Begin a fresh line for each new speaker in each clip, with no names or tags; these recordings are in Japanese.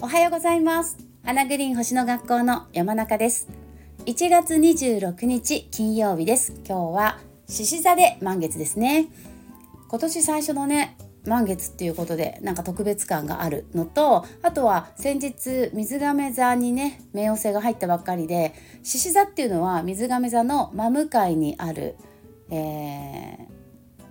おはようございます。花グリーン星の学校の山中です。1月26日金曜日です。今日は獅子座で満月ですね。今年最初のね満月っていうことでなんか特別感があるのとあとは先日水亀座にね冥王星が入ったばっかりで獅子座っていうのは水亀座の真向かいにある、えー、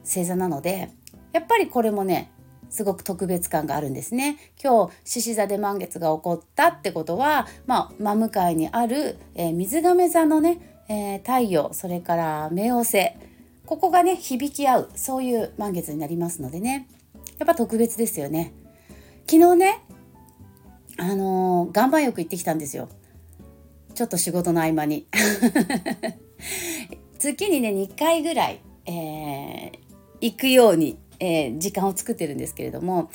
星座なのでやっぱりこれもねすごく特別感があるんですね。今日獅子座で満月が起こったってことは、まあ、真向かいにある、えー、水亀座のね、えー、太陽それから冥王星ここがね響き合うそういう満月になりますのでね。やっぱ特別ですよね。昨日ねあのー、岩盤浴行ってきたんですよ。ちょっと仕事の合間に。月にね2回ぐらい、えー、行くように、えー、時間を作ってるんですけれども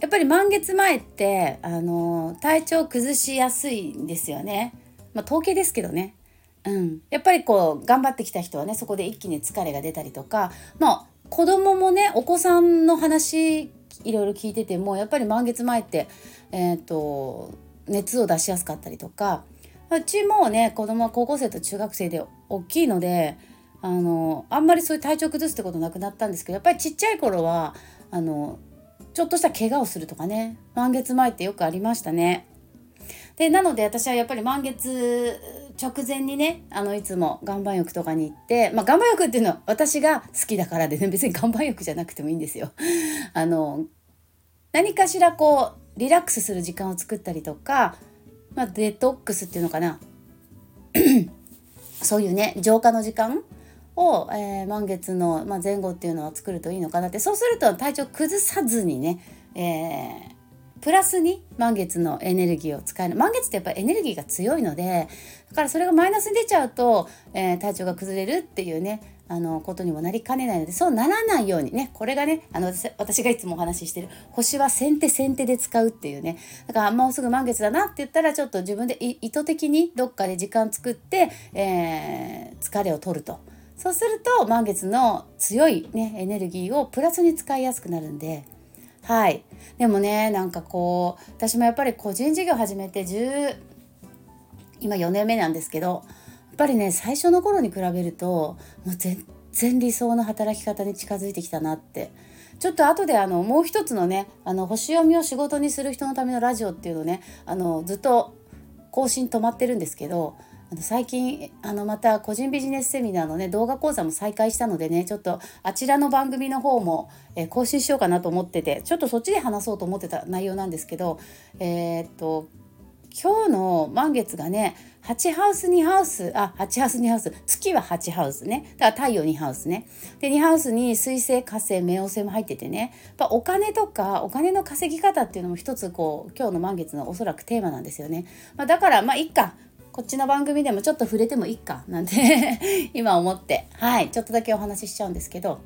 やっぱり満月前ってあの体調崩しやすいんですよね。まあ、統計ですけどね。うん、やっぱりこう頑張ってきた人はねそこで一気に疲れが出たりとかまあ子供もねお子さんの話いろいろ聞いててもやっぱり満月前って、えーと、熱を出しやすかったりとかうちもね子供は高校生と中学生で大きいのであのあんまりそういう体調崩すってことなくなったんですけどやっぱりちっちゃい頃はあのちょっとした怪我をするとかね満月前ってよくありましたね。でなので私はやっぱり満月直前にねあのいつも岩盤浴とかに行ってまあ岩盤浴っていうのは私が好きだからでね 別に岩盤浴じゃなくてもいいんですよ。あの何かしらこうリラックスする時間を作ったりとか、まあ、デトックスっていうのかな そういうね浄化の時間を、えー、満月の、まあ、前後っていうのは作るといいのかなって。そうすると体調崩さずにね、えープラスに満月のエネルギーを使える。満月ってやっぱりエネルギーが強いのでだからそれがマイナスに出ちゃうと、えー、体調が崩れるっていうねあのことにもなりかねないのでそうならないようにねこれがねあの私がいつもお話ししてる星は先手先手で使うっていうね。だからもうすぐ満月だなって言ったらちょっと自分で意図的にどっかで時間作って、えー、疲れを取ると。そうすると満月の強い、ね、エネルギーをプラスに使いやすくなるんで。はいでもねなんかこう私もやっぱり個人事業始めて10今4年目なんですけどやっぱりね最初の頃に比べるともう全然理想の働き方に近づいてきたなってちょっと後であのもう一つのねあの星読みを仕事にする人のためのラジオっていうのねあのずっと更新止まってるんですけどあの最近あのまた個人ビジネスセミナーのね動画講座も再開したのでねちょっとあちらの番組の方も、えー、更新しようかなと思っててちょっとそっちで話そうと思ってた内容なんですけどえー、っと今日の満月がね8ハウス2ハウスあ8ハウス2ハウス月は8ハウスね。だから太陽2ハウスね。で2ハウスに水星火星冥王星も入っててね。やっお金とかお金の稼ぎ方っていうのも一つこう今日の満月のおそらくテーマなんですよね、まあ、だからまあいっか。こっちの番組でもちょっと触れてもいいかなんて 今思って。はい。ちょっとだけお話ししちゃうんですけど。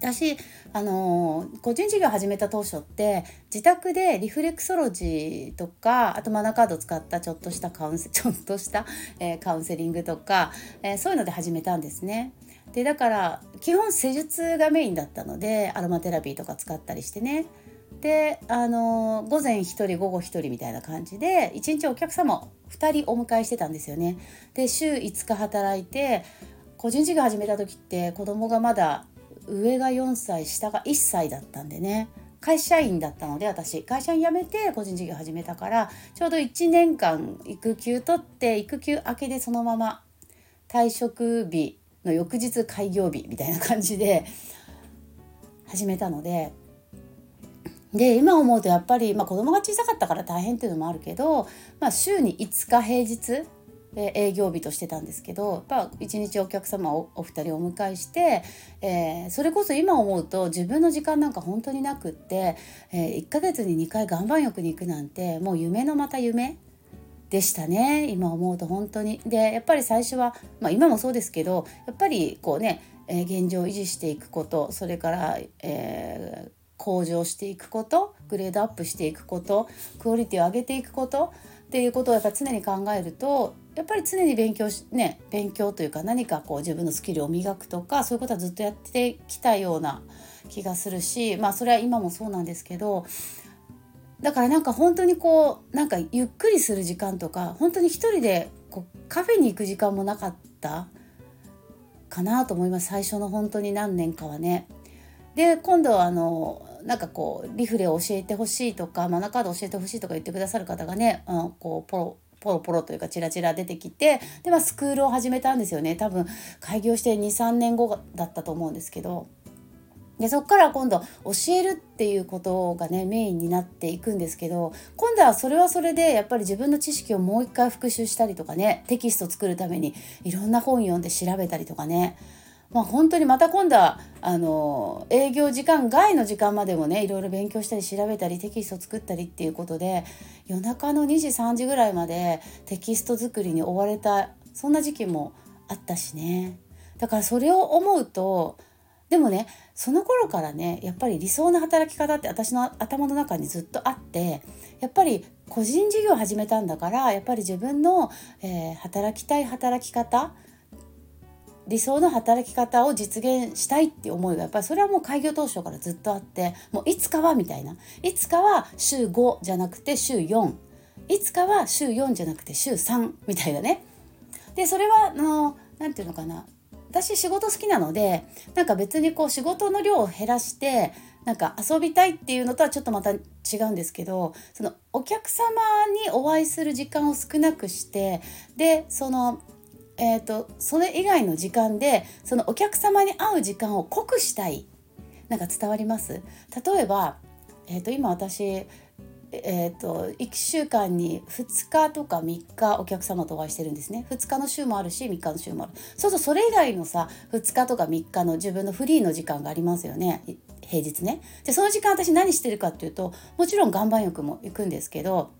私あのー、個人事業始めた当初って自宅でリフレクソロジーとかあとマナカードを使ったちょっとしたカウンセ ちょっとした、えー、カウンセリングとか、えー、そういうので始めたんですね。でだから基本施術がメインだったのでアロマテラピーとか使ったりしてね。であの午前1人午後1人みたいな感じで1日お客様2人お迎えしてたんですよね。で週5日働いて個人事業始めた時って子供がまだ上が4歳下が1歳だったんでね会社員だったので私会社員辞めて個人事業始めたからちょうど1年間育休取って育休明けでそのまま退職日の翌日開業日みたいな感じで始めたのでで今思うとやっぱり、まあ、子供が小さかったから大変っていうのもあるけど、まあ、週に5日平日営業日としてたんですけどやっぱ一日お客様をお二人お迎えして、えー、それこそ今思うと自分の時間なんか本当になくって、えー、1ヶ月に2回岩盤浴に行くなんてもう夢のまた夢でしたね今思うと本当に。でやっぱり最初は、まあ、今もそうですけどやっぱりこうね、えー、現状を維持していくことそれから、えー向上していくことグレードアップしていくことクオリティを上げていくことっていうことをやっぱ常に考えるとやっぱり常に勉強しね勉強というか何かこう自分のスキルを磨くとかそういうことはずっとやってきたような気がするしまあそれは今もそうなんですけどだからなんか本当にこうなんかゆっくりする時間とか本当に一人でこうカフェに行く時間もなかったかなと思います最初の本当に何年かはね。で今度はあのなんかこうリフレを教えてほしいとかマナカード教えてほしいとか言ってくださる方がね、うん、こうポロポロポロというかチラチラ出てきてで、まあ、スクールを始めたんですよね多分開業して23年後だったと思うんですけど。でそこから今度教えるっていうことがねメインになっていくんですけど今度はそれはそれでやっぱり自分の知識をもう一回復習したりとかねテキスト作るためにいろんな本読んで調べたりとかねまあ、本当にまた今度はあの営業時間外の時間までもねいろいろ勉強したり調べたりテキスト作ったりっていうことで夜中の2時3時ぐらいまでテキスト作りに追われたそんな時期もあったしね。だからそれを思うとでもねその頃からねやっぱり理想の働き方って私の頭の中にずっとあってやっぱり個人事業を始めたんだからやっぱり自分の、えー、働きたい働き方理想の働き方を実現したいって思いがやっぱりそれはもう開業当初からずっとあってもういつかはみたいな。いつかは週5じゃなくて週4いつかは週4じゃなくて週3みたいなね。でそれはあの何て言うのかな。私仕事好きなのでなんか別にこう仕事の量を減らしてなんか遊びたいっていうのとはちょっとまた違うんですけどそのお客様にお会いする時間を少なくしてでそのえーと、それ以外の時間でそのお客様に会う時間を濃くしたい。なんか伝わります？例えば、えーと、今私えーと、1週間に2日とか3日お客様とお会いしてるんですね。2日の週もあるし3日の週もある。そうそうそれ以外のさ2日とか3日の自分のフリーの時間がありますよね。平日ね。でその時間私何してるかっていうともちろん岩盤浴も行くんですけど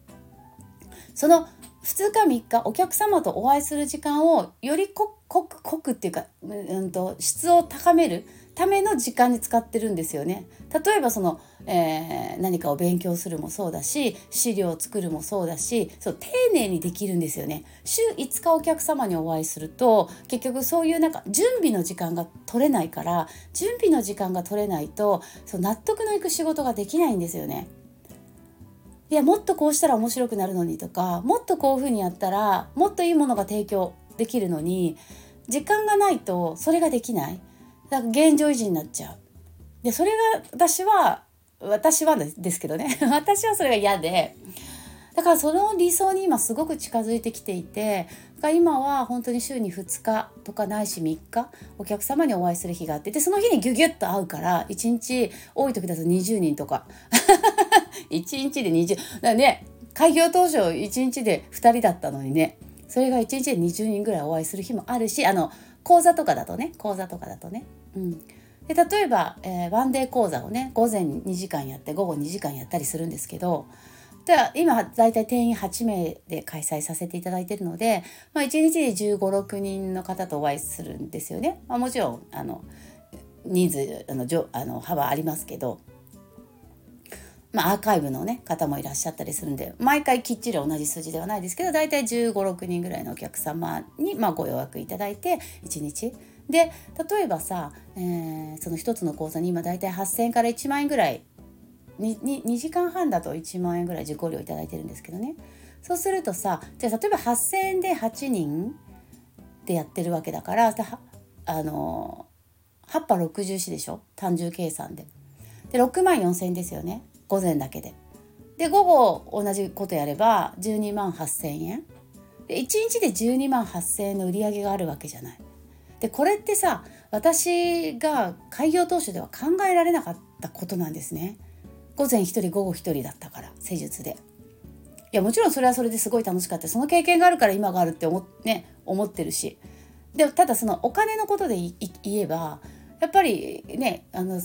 その2日3日お客様とお会いする時間をより濃く濃くっていうか、うんと、質を高めるための時間に使ってるんですよね。例えばその、えー、何かを勉強するもそうだし資料を作るもそうだしそう丁寧にできるんですよね。週5日お客様にお会いすると結局そういうなんか準備の時間が取れないから準備の時間が取れないとそう納得のいく仕事ができないんですよね。いやもっとこうしたら面白くなるのにとかもっとこういうふうにやったらもっといいものが提供できるのに時間がないとそれができない。だから現状維持になっちゃう。でそれが私は私はですけどね。私はそれが嫌で。だからその理想に今すごく近づいてきていて今は本当に週に2日とかないし3日お客様にお会いする日があってでその日にギュギュッと会うから1日多い時だと20人とか。1日で20だね開業当初1日で2人だったのにねそれが1日で20人ぐらいお会いする日もあるしあの講座とかだとね講座とかだとね。うんで例えば、えー、ワンデー講座をね午前2時間やって午後2時間やったりするんですけどで今大体定員8名で開催させていただいてるので、まあ、1日で1 5 6人の方とお会いするんですよね。まあ、もちろんあの人数あのあの幅ありますけどまあ、アーカイブの、ね、方もいらっしゃったりするんで毎回きっちり同じ数字ではないですけど大体1 5 6人ぐらいのお客様に、まあ、ご予約いただいて1日で例えばさ、えー、その1つの講座に今大体8,000円から1万円ぐらい 2, 2, 時間半だと1万円ぐらい受講料頂いてるんですけどねそうするとさじゃあ例えば8,000円で8人でやってるわけだからあの8波64でしょ？単純計算で。で6万4,000円ですよね。午前だけで。で午後同じことやれば12万8,000円で1日で12万8,000円の売り上げがあるわけじゃない。でこれってさ私が開業当初では考えられなかったことなんですね。午前1人午後1人だったから施術で。いやもちろんそれはそれですごい楽しかったその経験があるから今があるって思,、ね、思ってるしでただそのお金のことで言えばやっぱりねあの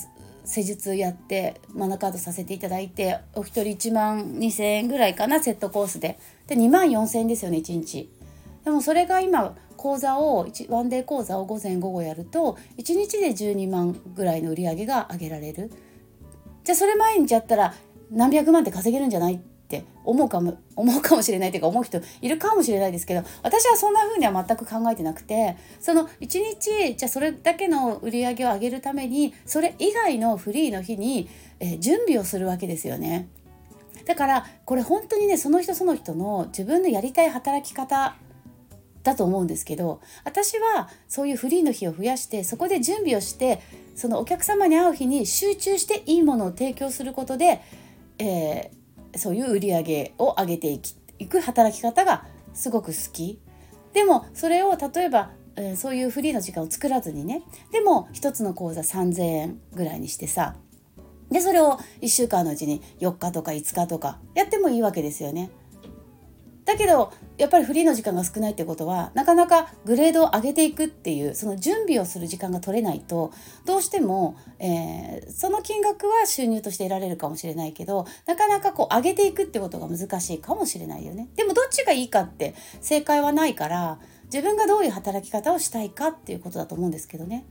施術やってマナカードさせていただいてお一人1万2,000円ぐらいかなセットコースで。で2万4,000円ですよね1日。でもそれが今講座をワンデー講座を午前午後やると1日で12万ぐらいの売り上げが上げられる。じゃあそれ毎日やったら何百万って稼げるんじゃないっって思うかも思うかもしれないというか思う人いるかもしれないですけど私はそんな風には全く考えてなくてその1日じゃあそれだけの売り上げを上げるためにそれ以外のフリーの日に、えー、準備をするわけですよね。だからこれ本当にねその人その人の自分のやりたい働き方だと思うんですけど私はそういうフリーの日を増やしてそこで準備をしてそのお客様に会う日に集中していいものを提供することで、えー、そういう売り上げを上げていきいく働き方がすごく好き。でもそれを例えば、えー、そういうフリーの時間を作らずにねでも1つの講座3,000円ぐらいにしてさでそれを1週間のうちに4日とか5日とかやってもいいわけですよね。だけどやっぱりフリーの時間が少ないってことはなかなかグレードを上げていくっていうその準備をする時間が取れないとどうしても、えー、その金額は収入として得られるかもしれないけどなかなかこう上げていくってことが難しいかもしれないよね。でもどっちがいいかって正解はないから自分がどういう働き方をしたいかっていうことだと思うんですけどね。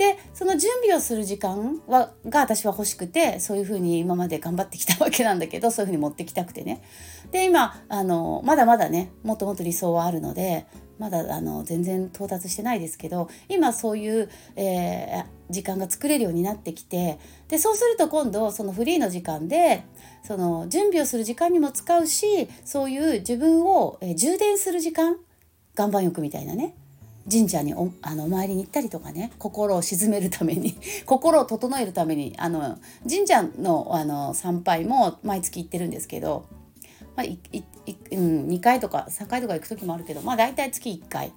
でその準備をする時間はが私は欲しくてそういうふうに今まで頑張ってきたわけなんだけど そういうふうに持ってきたくてねで今あのまだまだねもっともっと理想はあるのでまだあの全然到達してないですけど今そういう、えー、時間が作れるようになってきてでそうすると今度そのフリーの時間でその準備をする時間にも使うしそういう自分を、え、充電する時間岩盤浴みたいなね。神社におあのお参りに行ったりとかね。心を鎮めるために。心を整えるために。あの神社のあの参拝も毎月行ってるんですけど、まあいいうん、2回とか3回とか行く時もあるけど、まあ、大体月1回。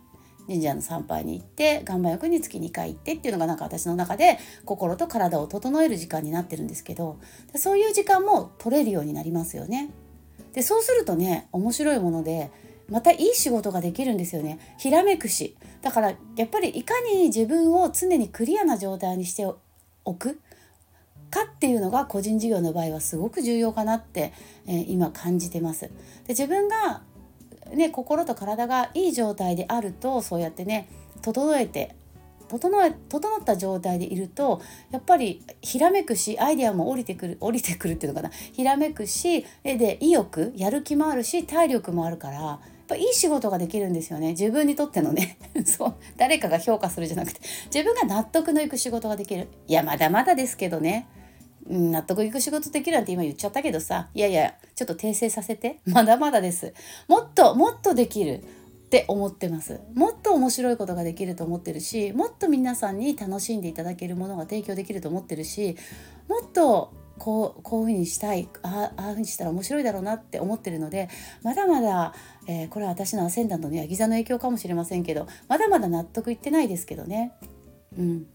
神社の参拝に行って岩盤浴に月2回行ってっていうのがなんか私の中で心と体を整える時間になってるんですけど。そういう時間も取れるようになりますよね。でそうするとね面白いものでまたいい仕事ができるんですよね。ひらめくし。だからやっぱりいかに自分を常にクリアな状態にしておく。かっていうのが個人事業の場合はすごく重要かなって、えー、今感じてます。で自分がね心と体がいい状態であるとそうやってね整えて整え整った状態でいるとやっぱりひらめくしアイデアも降りてくる降りてくるっていうのかな。ひらめくしで意欲やる気もあるし体力もあるからぱいい仕事ができるんですよね。自分にとってのね。そう。誰かが評価するじゃなくて。自分が納得のいく仕事ができる。いやまだまだですけどね。うん納得いく仕事できるなんて今言っちゃったけどさ。いやいやちょっと訂正させて。まだまだです。もっともっとできる。って思ってます。もっと面白いことができると思ってるしもっと皆さんに楽しんでいただけるものが提供できると思ってるしもっとこうこういうふうにしたい。あああいうふうにしたら面白いだろうなって思ってるのでまだまだ、えー、これは私のアセンダントのヤギ座の影響かもしれませんけどまだまだ納得いってないですけどね。うん、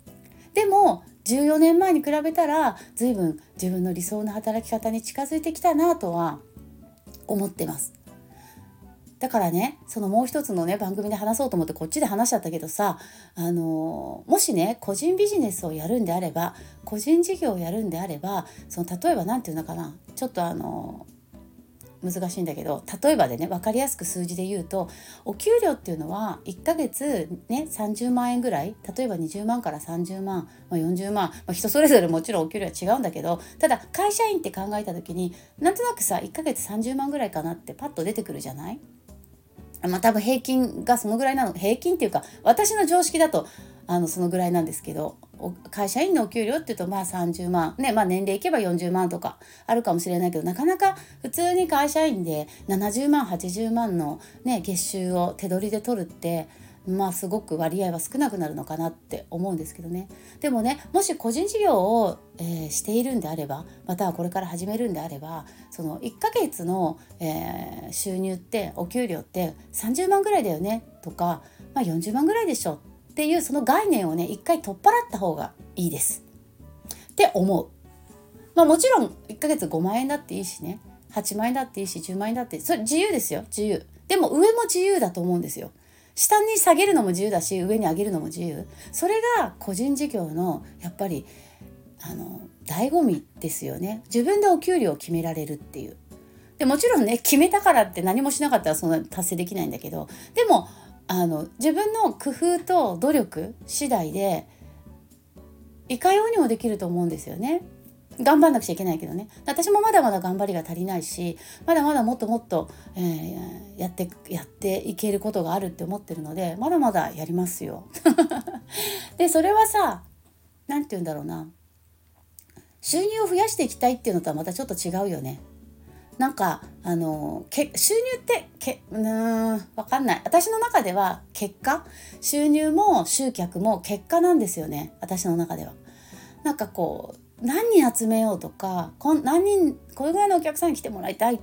でも14年前に比べたら随分自分の理想の働き方に近づいてきたなとは思ってます。だからねそのもう一つのね番組で話そうと思ってこっちで話しちゃったけどさあのもしね個人ビジネスをやるんであれば個人事業をやるんであればその例えば何て言うのかなちょっとあの難しいんだけど例えばでね分かりやすく数字で言うとお給料っていうのは1ヶ月ね30万円ぐらい例えば20万から30万、まあ、40万、まあ、人それぞれもちろんお給料は違うんだけどただ会社員って考えた時になんとなくさ1ヶ月30万ぐらいかなってパッと出てくるじゃない？まあ多分平均がそのぐらいなの。平均っていうか私の常識だとあのそのぐらいなんですけど会社員のお給料っていうとまあ30万。ねまあ年齢いけば40万とかあるかもしれないけどなかなか普通に会社員で70万80万のね月収を手取りで取るってまあすごく割合は少なくなるのかなって思うんですけどね。でもねもし個人事業を、えー、しているんであればまたはこれから始めるんであればその1ヶ月の、えー、収入ってお給料って30万ぐらいだよねとか、まあ、40万ぐらいでしょっていうその概念をね一回取っ払った方がいいです。って思う。まあ、もちろん1ヶ月5万円だっていいしね。8万円だっていいし10万円だって。それ自由ですよ。自由。でも上も自由だと思うんですよ。下に下げるのも自由だし上に上げるのも自由。それが個人事業のやっぱりあの醍醐味ですよね。自分でお給料を決められるっていう。でもちろんね決めたからって何もしなかったらそんな達成できないんだけど。でもあの自分の工夫と努力次第でいかようにもできると思うんですよね。頑張んなくちゃいけないけどね私もまだまだ頑張りが足りないしまだまだもっともっと、えー、やってやっていけることがあるって思ってるのでまだまだやりますよ。でそれはさ何て言うんだろうな収入を増やしていきたいっていうのとはまたちょっと違うよね。なんかあのけ収入ってけうん分かんない。私の中では結果？収入も集客も結果なんですよね。私の中では。なんかこう何人集めようとかこん何人これぐらいのお客さんに来てもらいたい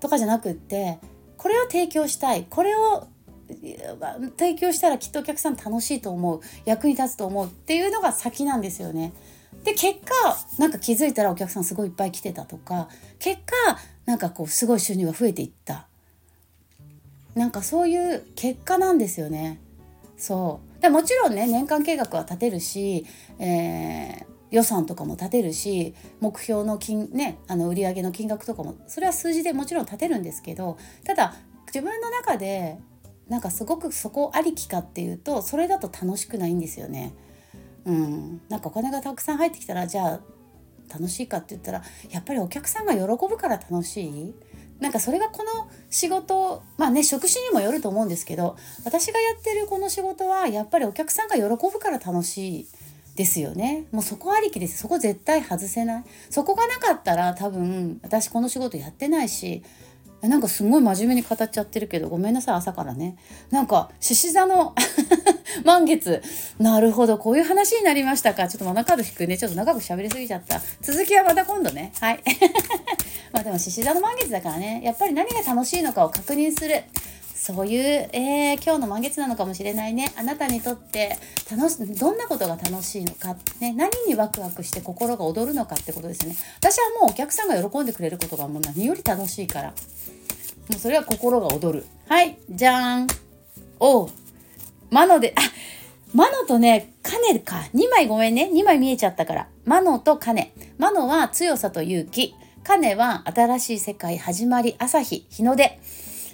とかじゃなくってこれを提供したい。これを提供したらきっとお客さん楽しいと思う。役に立つと思う。っていうのが先なんですよね。で結果なんか気づいたらお客さんすごいいっぱい来てたとか結果なんかこうすごい収入が増えていった。なんかそういう結果なんですよね。そう。でもちろんね年間計画は立てるし、えー、予算とかも立てるし目標の金ねあの売上の金額とかもそれは数字でもちろん立てるんですけどただ自分の中でなんかすごくそこありきかっていうとそれだと楽しくないんですよね。うん、なんかお金がたくさん入ってきたらじゃあ楽しいかって言ったらやっぱりお客さんが喜ぶから楽しい？なんかそれがこの仕事まあね職種にもよると思うんですけど私がやってるこの仕事はやっぱりお客さんが喜ぶから楽しいですよね。もうそこありきです。そこ絶対外せない。そこがなかったら多分私この仕事やってないしなんかすごい真面目に語っちゃってるけどごめんなさい朝からね。なんか獅子座の 満月。なるほどこういう話になりましたか。ちょっとマナカード引くね。ちょっと長く喋りすぎちゃった。続きはまた今度ね。はい。まあでも獅子座の満月だからね。やっぱり何が楽しいのかを確認する。そういう、えー、今日の満月なのかもしれないねあなたにとって楽しどんなことが楽しいのか、ね、何にワクワクして心が躍るのかってことですね私はもうお客さんが喜んでくれることがもう何より楽しいからもうそれは心が躍るはいじゃーんおうマノであマノとね、カネか。2枚ごめんね。2枚見えちゃったから。マノとカネ。マノは強さと勇気。カネは新しい世界始まり朝日日の出。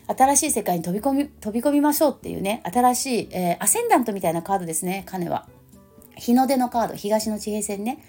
新しい世界に飛び込み飛び込みましょうっていうね新しい、えー、アセンダントみたいなカードですね金は。日の出のカード東の地平線ね。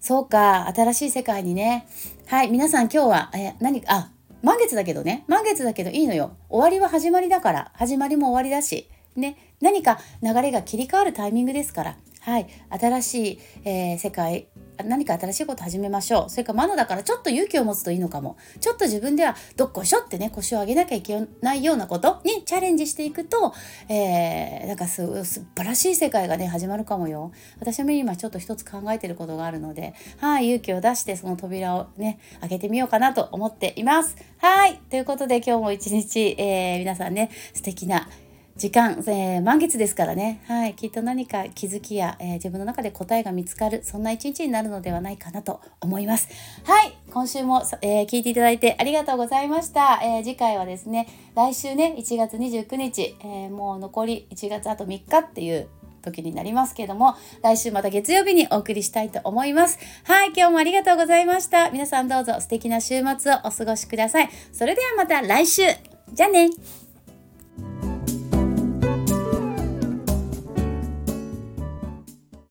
そうか新しい世界にね。はい皆さん今日は、えー、何あ満月だけどね。満月だけどいいのよ。終わりは始まりだから。始まりも終わりだし。ね何か流れが切り替わるタイミングですから。はい新しい、えー、世界何か新しいこと始めましょう。それからマナだからちょっと勇気を持つといいのかも。ちょっと自分ではどっこしょってね腰を上げなきゃいけないようなことにチャレンジしていくと、えー、なんかす素晴らしい世界がね始まるかもよ。私も今ちょっと一つ考えてることがあるのではい勇気を出してその扉をね開けてみようかなと思っています。はいということで今日も一日、えー、皆さんね素敵な時間、えー、満月ですからね、はい、きっと何か気づきや、えー、自分の中で答えが見つかるそんな一日になるのではないかなと思います。はい。今週も、えー、聞いていただいてありがとうございました、え次回はですね来週ね1月29日、えもう残り1月あと3日っていう時になりますけども来週また月曜日にお送りしたいと思います。はい。今日もありがとうございました。皆さんどうぞ素敵な週末をお過ごしください。それではまた来週。じゃあね。